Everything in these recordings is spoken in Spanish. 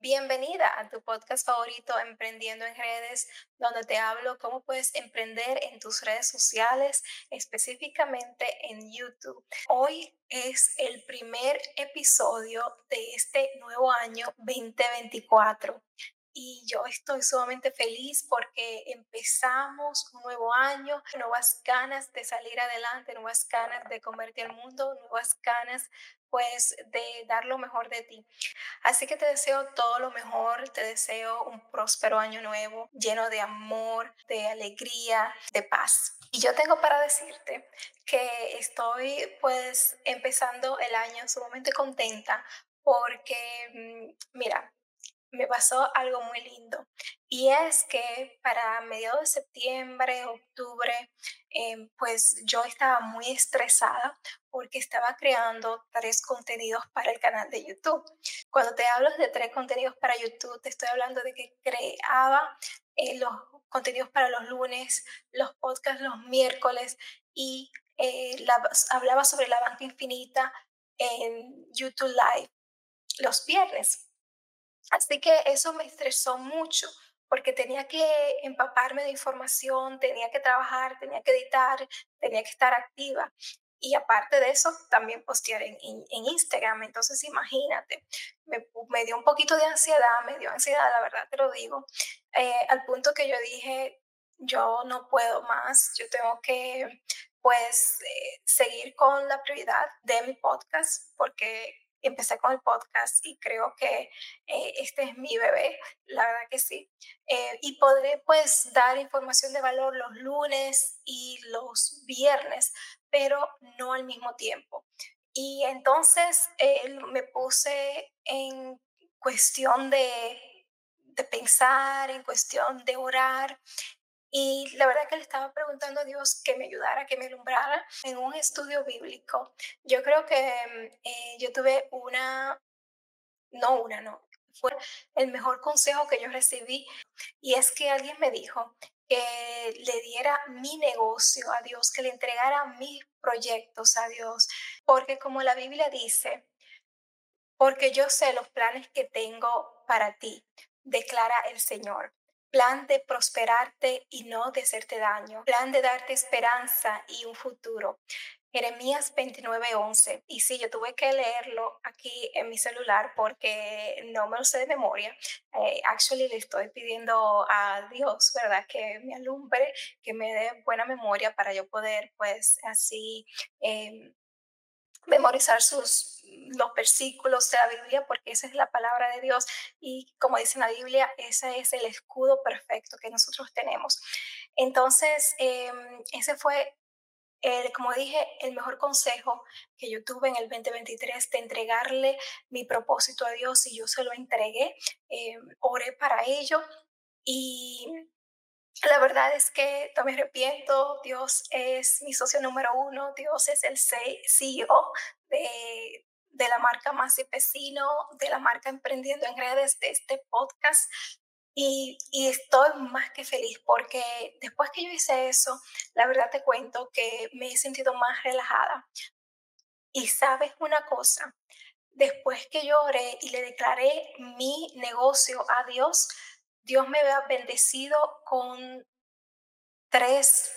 Bienvenida a tu podcast favorito Emprendiendo en redes, donde te hablo cómo puedes emprender en tus redes sociales, específicamente en YouTube. Hoy es el primer episodio de este nuevo año 2024 y yo estoy sumamente feliz porque empezamos un nuevo año, nuevas ganas de salir adelante, nuevas ganas de convertir el mundo, nuevas ganas pues de dar lo mejor de ti. Así que te deseo todo lo mejor, te deseo un próspero año nuevo, lleno de amor, de alegría, de paz. Y yo tengo para decirte que estoy pues empezando el año sumamente contenta porque, mm, mira, me pasó algo muy lindo. Y es que para mediados de septiembre, octubre, em, pues yo estaba muy estresada porque estaba creando tres contenidos para el canal de YouTube. Cuando te hablo de tres contenidos para YouTube, te estoy hablando de que creaba eh, los contenidos para los lunes, los podcasts los miércoles y eh, hablaba sobre la banca infinita en YouTube Live los viernes. Así que eso me estresó mucho porque tenía que empaparme de información, tenía que trabajar, tenía que editar, tenía que estar activa. Y aparte de eso, también postear en, Instagram. Entonces, imagínate, me, dio un poquito de ansiedad, me dio ansiedad, la verdad te lo digo, eh, al punto que yo dije, yo no puedo más, yo tengo que, pues, eh, seguir con la prioridad de mi podcast, porque empecé con el podcast y creo que eh, este es mi bebé, la verdad que sí. Eh, y podré pues dar información de valor los lunes y los viernes, pero no al mismo tiempo. Y entonces eh, me puse en cuestión de, de pensar, en cuestión de orar y la verdad que le estaba preguntando a Dios que me ayudara, que me alumbrara en un estudio bíblico. Yo creo que mm, eh, yo tuve una, no una, no, fue el mejor consejo que yo recibí. Y es que alguien me dijo que le diera mi negocio a Dios, que le entregara mis proyectos a Dios. Porque como la Biblia dice, porque yo sé los planes que tengo para ti, declara el Señor plan de prosperarte y no de hacerte daño, plan de darte esperanza y un futuro. Jeremías 29:11. Y sí, yo tuve que leerlo aquí en mi celular porque no me lo sé de memoria. Eh, actually, le estoy pidiendo a Dios, ¿verdad? Que me alumbre, que me dé buena memoria para yo poder, pues, así em, memorizar sus, los versículos de la Biblia, porque esa es la palabra de Dios y como dice la Biblia, ese es el escudo perfecto que nosotros tenemos. Entonces, em, ese fue, como dije, el mejor consejo que yo tuve en el 2023 de entregarle mi propósito a Dios y yo se lo entregué, em, oré para ello y la verdad es que no me arrepiento, Dios es mi socio número uno, Dios es el CEO de, de la marca Más y de la marca Emprendiendo en Redes, de este podcast. Y, y, estoy más que feliz porque después que yo hice eso, la verdad te cuento que me he sentido más relajada. Y sabes una cosa, después que yo oré y le declaré mi negocio a Dios, Dios me había bendecido con tres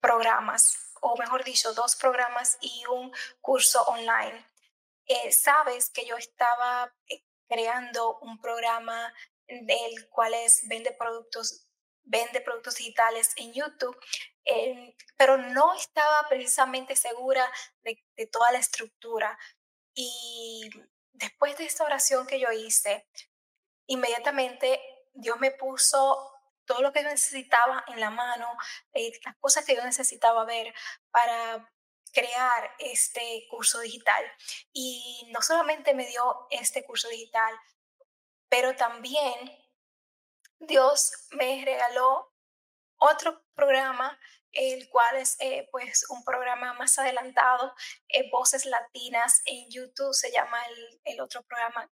programas, o mejor dicho, dos programas y un curso online. Eh, sabes que yo estaba eh, creando un programa del cual es vende productos, vende productos digitales en YouTube, eh, pero no estaba precisamente segura de, de toda la estructura. Y después de esta oración que yo hice, inmediatamente Dios me puso todo lo que yo necesitaba en la mano, eh, las cosas que yo necesitaba ver para crear este curso digital. Y no solamente me dio este curso digital, pero también Dios me regaló otro programa, el cual es eh, pues un programa más adelantado, eh, Voces Latinas en YouTube, se llama el, otro programa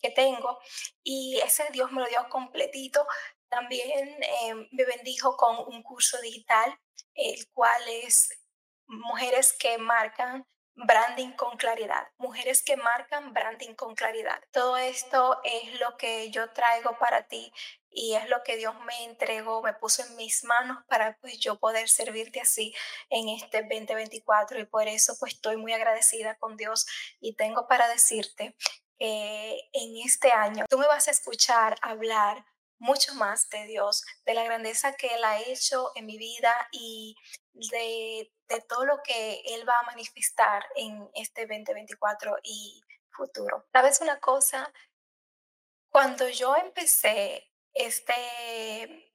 que tengo y ese Dios me lo dio completito. También eh, me bendijo con un curso digital, el cual es mujeres que marcan branding con claridad, mujeres que marcan branding con claridad. Todo esto es lo que yo traigo para ti y es lo que Dios me entregó, me puso en mis manos para pues yo poder servirte así en este 2024 y por eso pues estoy muy agradecida con Dios y tengo para decirte que en este año tú me vas a escuchar hablar mucho más de Dios, de la grandeza que Él ha hecho en mi vida y de, de todo lo que Él va a manifestar en este 2024 y futuro. ¿Sabes una cosa? Cuando yo empecé este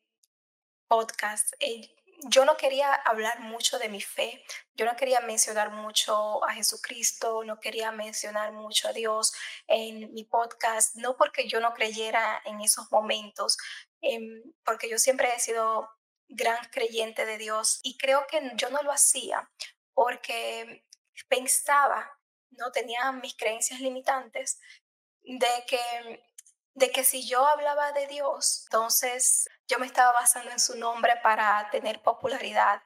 podcast, eh, yo no quería hablar mucho de mi fe, yo no quería mencionar mucho a Jesucristo, no quería mencionar mucho a Dios en mi podcast, no porque yo no creyera en esos momentos, em, porque yo siempre he sido gran creyente de Dios y creo que yo no lo hacía porque pensaba, no tenía mis creencias limitantes de que de que si yo hablaba de Dios, entonces yo me estaba basando en su nombre para tener popularidad.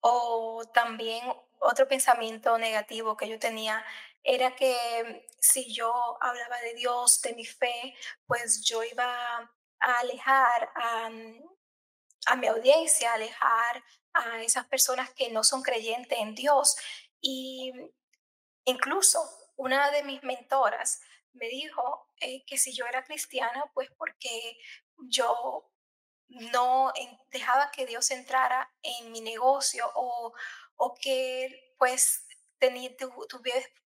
O también otro pensamiento negativo que yo tenía era que si yo hablaba de Dios, de mi fe, pues yo iba a alejar a, a mi audiencia, alejar a esas personas que no son creyentes en Dios. Y incluso una de mis mentoras me dijo eh, que si yo era cristiana, pues porque yo no dejaba que Dios entrara en mi negocio o, o que pues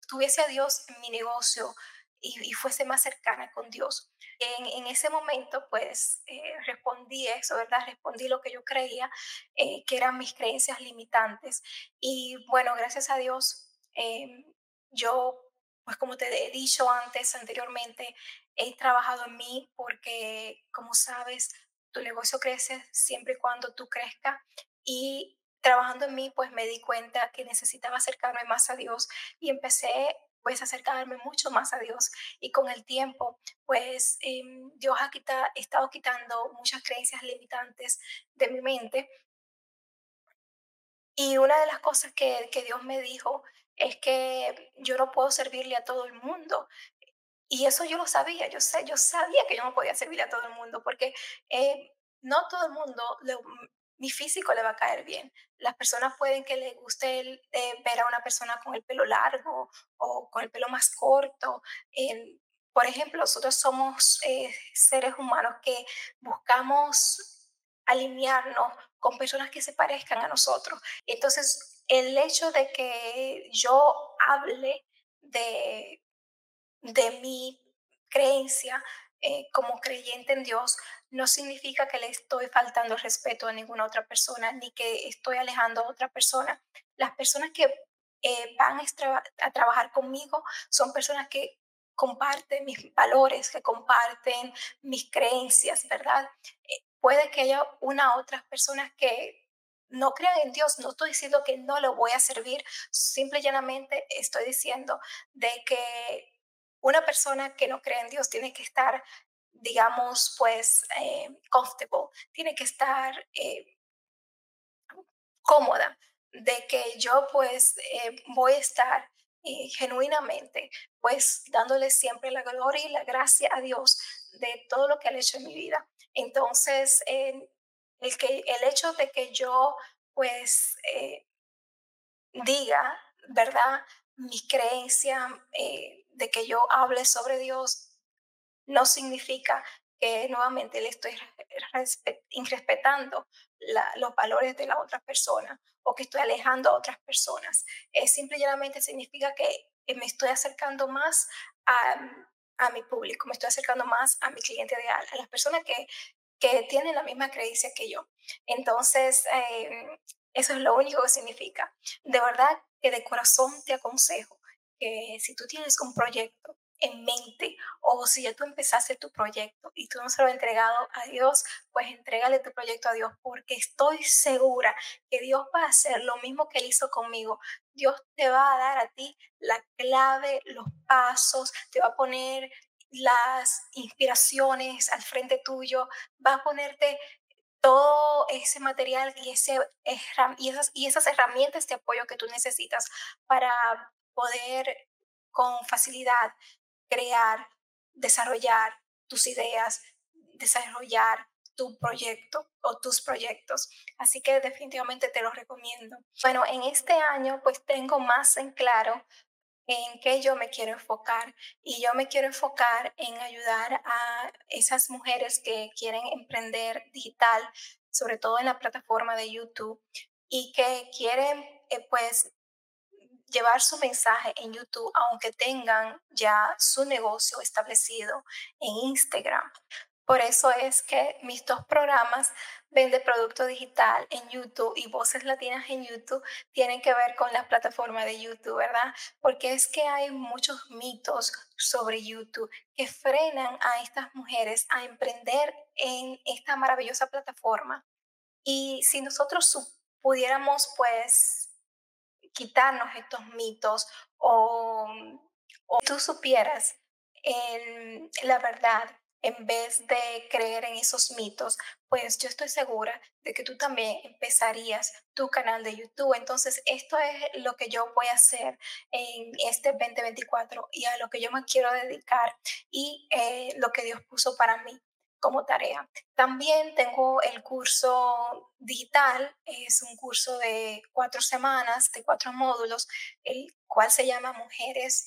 tuviese, a Dios en mi negocio y, fuese más cercana con Dios. En, ese momento pues eh, respondí eso, ¿verdad? Respondí lo que yo creía eh, que eran mis creencias limitantes. Y bueno, gracias a Dios, em, yo pues como te he dicho antes, anteriormente, he trabajado en mí porque, como sabes, tu negocio crece siempre y cuando tú crezcas y trabajando en mí, pues me di cuenta que necesitaba acercarme más a Dios y empecé pues acercarme mucho más a Dios y con el tiempo pues em, Dios ha estado quitando muchas creencias limitantes de mi mente y una de las cosas que, que Dios me dijo es que yo no puedo servirle a todo el mundo. Y eso yo lo sabía, yo, sé, yo sabía que yo no podía servirle a todo el mundo, porque eh, no todo el mundo, mi físico le va a caer bien. Las personas pueden que les guste eh, ver a una persona con el pelo largo o con el pelo más corto. por ejemplo, nosotros somos eh, seres humanos que buscamos alinearnos con personas que se parezcan a nosotros. Entonces, el hecho de que yo hable de, de mi creencia eh, como creyente en Dios no significa que le estoy faltando respeto a ninguna otra persona ni que estoy alejando a otra persona. Las personas que eh, van a, trabajar conmigo son personas que comparten mis valores, que comparten mis creencias, ¿verdad? Eh, puede que haya una otras personas que no crean en Dios, no estoy diciendo que no lo voy a servir, simple y llanamente estoy diciendo de que una persona que no cree en Dios tiene que estar, digamos, pues, eh, comfortable, tiene que estar eh, cómoda de que yo pues eh, voy a estar genuinamente pues dándole siempre la gloria y la gracia a Dios de todo lo que ha hecho en mi vida. Entonces, el, que, el hecho de que yo pues diga, ¿verdad? Mi creencia de que yo hable sobre Dios no significa que nuevamente le estoy irrespetando los valores de la otra persona o que estoy alejando a otras personas. Es simplemente significa que me estoy acercando más a, a mi público, me estoy acercando más a mi cliente ideal, a las personas que que tienen la misma creencia que yo. Entonces, em, eso es lo único que significa. De verdad que de corazón te aconsejo que si tú tienes un proyecto en mente o si ya tú empezaste tu proyecto y tú no se lo has entregado a Dios, pues entrégale tu proyecto a Dios porque estoy segura que Dios va a hacer lo mismo que Él hizo conmigo. Dios te va a dar a ti la clave, los pasos, te va a poner las inspiraciones al frente tuyo, va a ponerte todo ese material y, ese, y, esas, y esas herramientas de apoyo que tú necesitas para poder con facilidad crear, desarrollar tus ideas, desarrollar tu proyecto o tus proyectos. Así que definitivamente te lo recomiendo. Bueno, en este año pues tengo más en claro en qué yo me quiero enfocar y yo me quiero enfocar en ayudar a esas mujeres que quieren emprender digital, sobre todo en la plataforma de YouTube y que quieren eh, pues llevar su mensaje en YouTube aunque tengan ya su negocio establecido en Instagram. Por eso es que mis dos programas, Vende Producto Digital en YouTube y Voces Latinas en YouTube, tienen que ver con la plataforma de YouTube, ¿verdad? Porque es que hay muchos mitos sobre YouTube que frenan a estas mujeres a emprender en esta maravillosa plataforma. Y si nosotros pudiéramos, pues, quitarnos estos mitos o, o tú supieras la verdad en vez de creer en esos mitos, pues yo estoy segura de que tú también empezarías tu canal de YouTube. Entonces, esto es lo que yo voy a hacer en este 2024 y a lo que yo me quiero dedicar y eh, lo que Dios puso para mí como tarea. También tengo el curso digital, es un curso de cuatro semanas, de cuatro módulos, el cual se llama Mujeres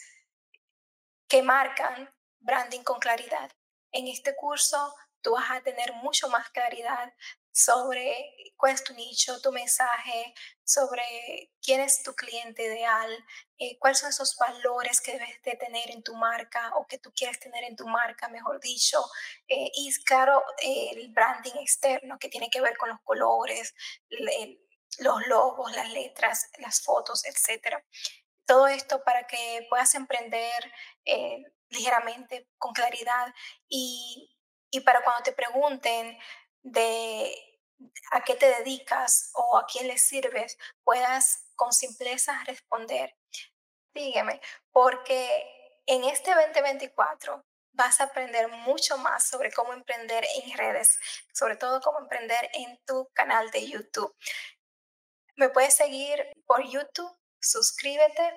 que marcan branding con claridad. En este curso tú vas a tener mucho más claridad sobre cuál es tu nicho, tu mensaje, sobre quién es tu cliente ideal, eh, cuáles son esos valores que debes de tener en tu marca o que tú quieres tener en tu marca, mejor dicho. Eh, y claro, el branding externo que tiene que ver con los colores, los logos, las letras, las fotos, etc. Todo esto para que puedas emprender eh, ligeramente, con claridad y, y para cuando te pregunten de a qué te dedicas o a quién le sirves, puedas con simpleza responder. Sígueme, porque en este 2024 vas a aprender mucho más sobre cómo emprender en redes, sobre todo cómo emprender en tu canal de YouTube. Me puedes seguir por YouTube, suscríbete,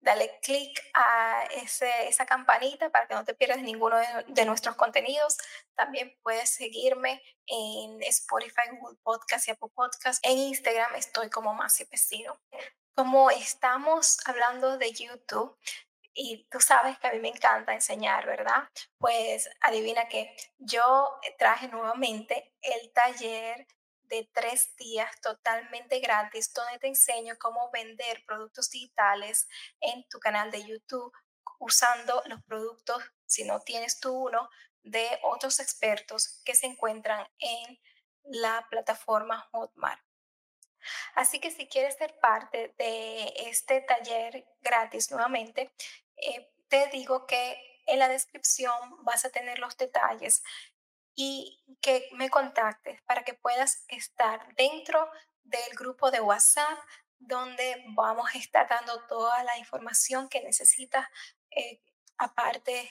dale click a esa campanita para que no te pierdas ninguno de, nuestros contenidos. También puedes seguirme en Spotify, Google Podcast y Apple Podcast. En Instagram estoy como Masi Pesino. Como estamos hablando de YouTube, y tú sabes que a mí me encanta enseñar, ¿verdad? Pues adivina que yo traje nuevamente el taller de tres días totalmente gratis donde te enseño cómo vender productos digitales en tu canal de YouTube usando los productos, si no tienes tú uno, de otros expertos que se encuentran en la plataforma Hotmart. Así que si quieres ser parte de este taller gratis nuevamente, eh, te digo que en la descripción vas a tener los detalles y que me contactes para que puedas estar dentro del grupo de WhatsApp donde vamos a estar dando toda la información que necesitas, eh, aparte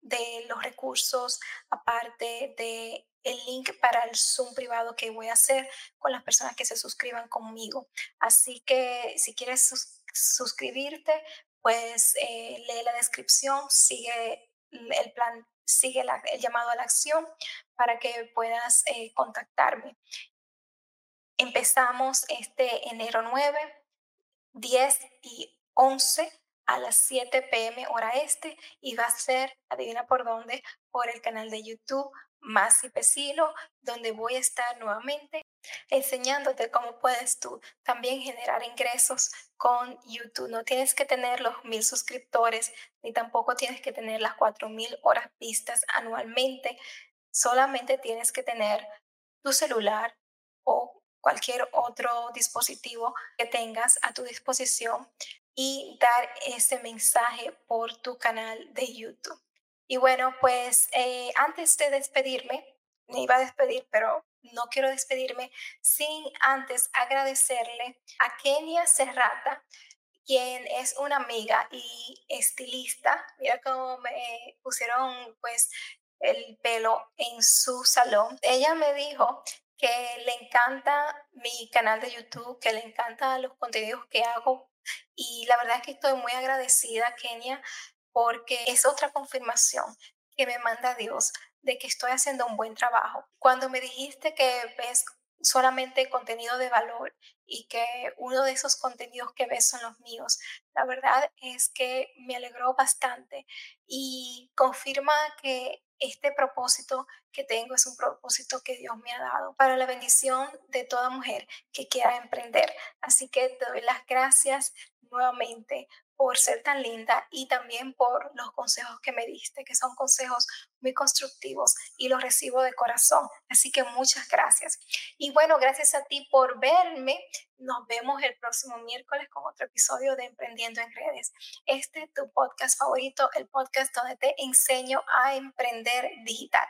de los recursos, aparte de el link para el Zoom privado que voy a hacer con las personas que se suscriban conmigo. Así que si quieres suscribirte, pues eh, lee la descripción, sigue el plan sigue el llamado a la acción para que puedas eh, contactarme. Empezamos este enero 9, 10 y 11 a las 7 pm hora este y va a ser, adivina por dónde, por el canal de YouTube Más y Pesilo, donde voy a estar nuevamente enseñándote cómo puedes tú también generar ingresos con YouTube. No tienes que tener los mil suscriptores ni tampoco tienes que tener las cuatro mil horas vistas anualmente. Solamente tienes que tener tu celular o cualquier otro dispositivo que tengas a tu disposición y dar ese mensaje por tu canal de YouTube. Y bueno, pues eh, antes de despedirme, me iba a despedir, pero no quiero despedirme sin antes agradecerle a Kenia Serrata, quien es una amiga y estilista. Mira cómo me pusieron pues el pelo en su salón. Ella me dijo que le encanta mi canal de YouTube, que le encanta los contenidos que hago. Y la verdad es que estoy muy agradecida, Kenia, porque es otra confirmación que me manda Dios de que estoy haciendo un buen trabajo. Cuando me dijiste que ves solamente contenido de valor y que uno de esos contenidos que ves son los míos. La verdad es que me alegró bastante y confirma que este propósito que tengo es un propósito que Dios me ha dado para la bendición de toda mujer que quiera emprender. Así que te doy las gracias nuevamente por ser tan linda y también por los consejos que me diste, que son consejos muy constructivos y los recibo de corazón. Así que muchas gracias. Y bueno, gracias a ti por verme. Nos vemos el próximo miércoles con otro episodio de Emprendiendo en Redes. Este es tu podcast favorito, el podcast donde te enseño a emprender digital.